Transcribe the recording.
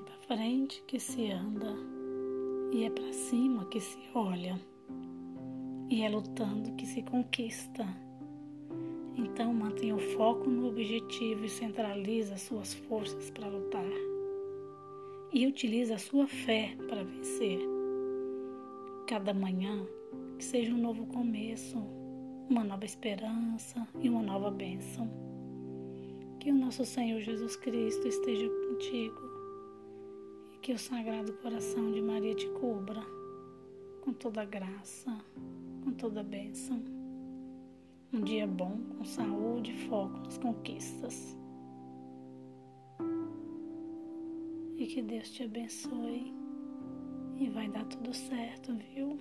frente que se anda e é para cima que se olha. E é lutando que se conquista. Então mantenha o foco no objetivo e centralize as suas forças para lutar. E utilize a sua fé para vencer. Cada manhã que seja um novo começo, uma nova esperança e uma nova bênção. Que o nosso Senhor Jesus Cristo esteja contigo que o Sagrado Coração de Maria te cubra com toda graça, com toda bênção. Um dia bom, com saúde foco nas conquistas. E que Deus te abençoe. E vai dar tudo certo, viu?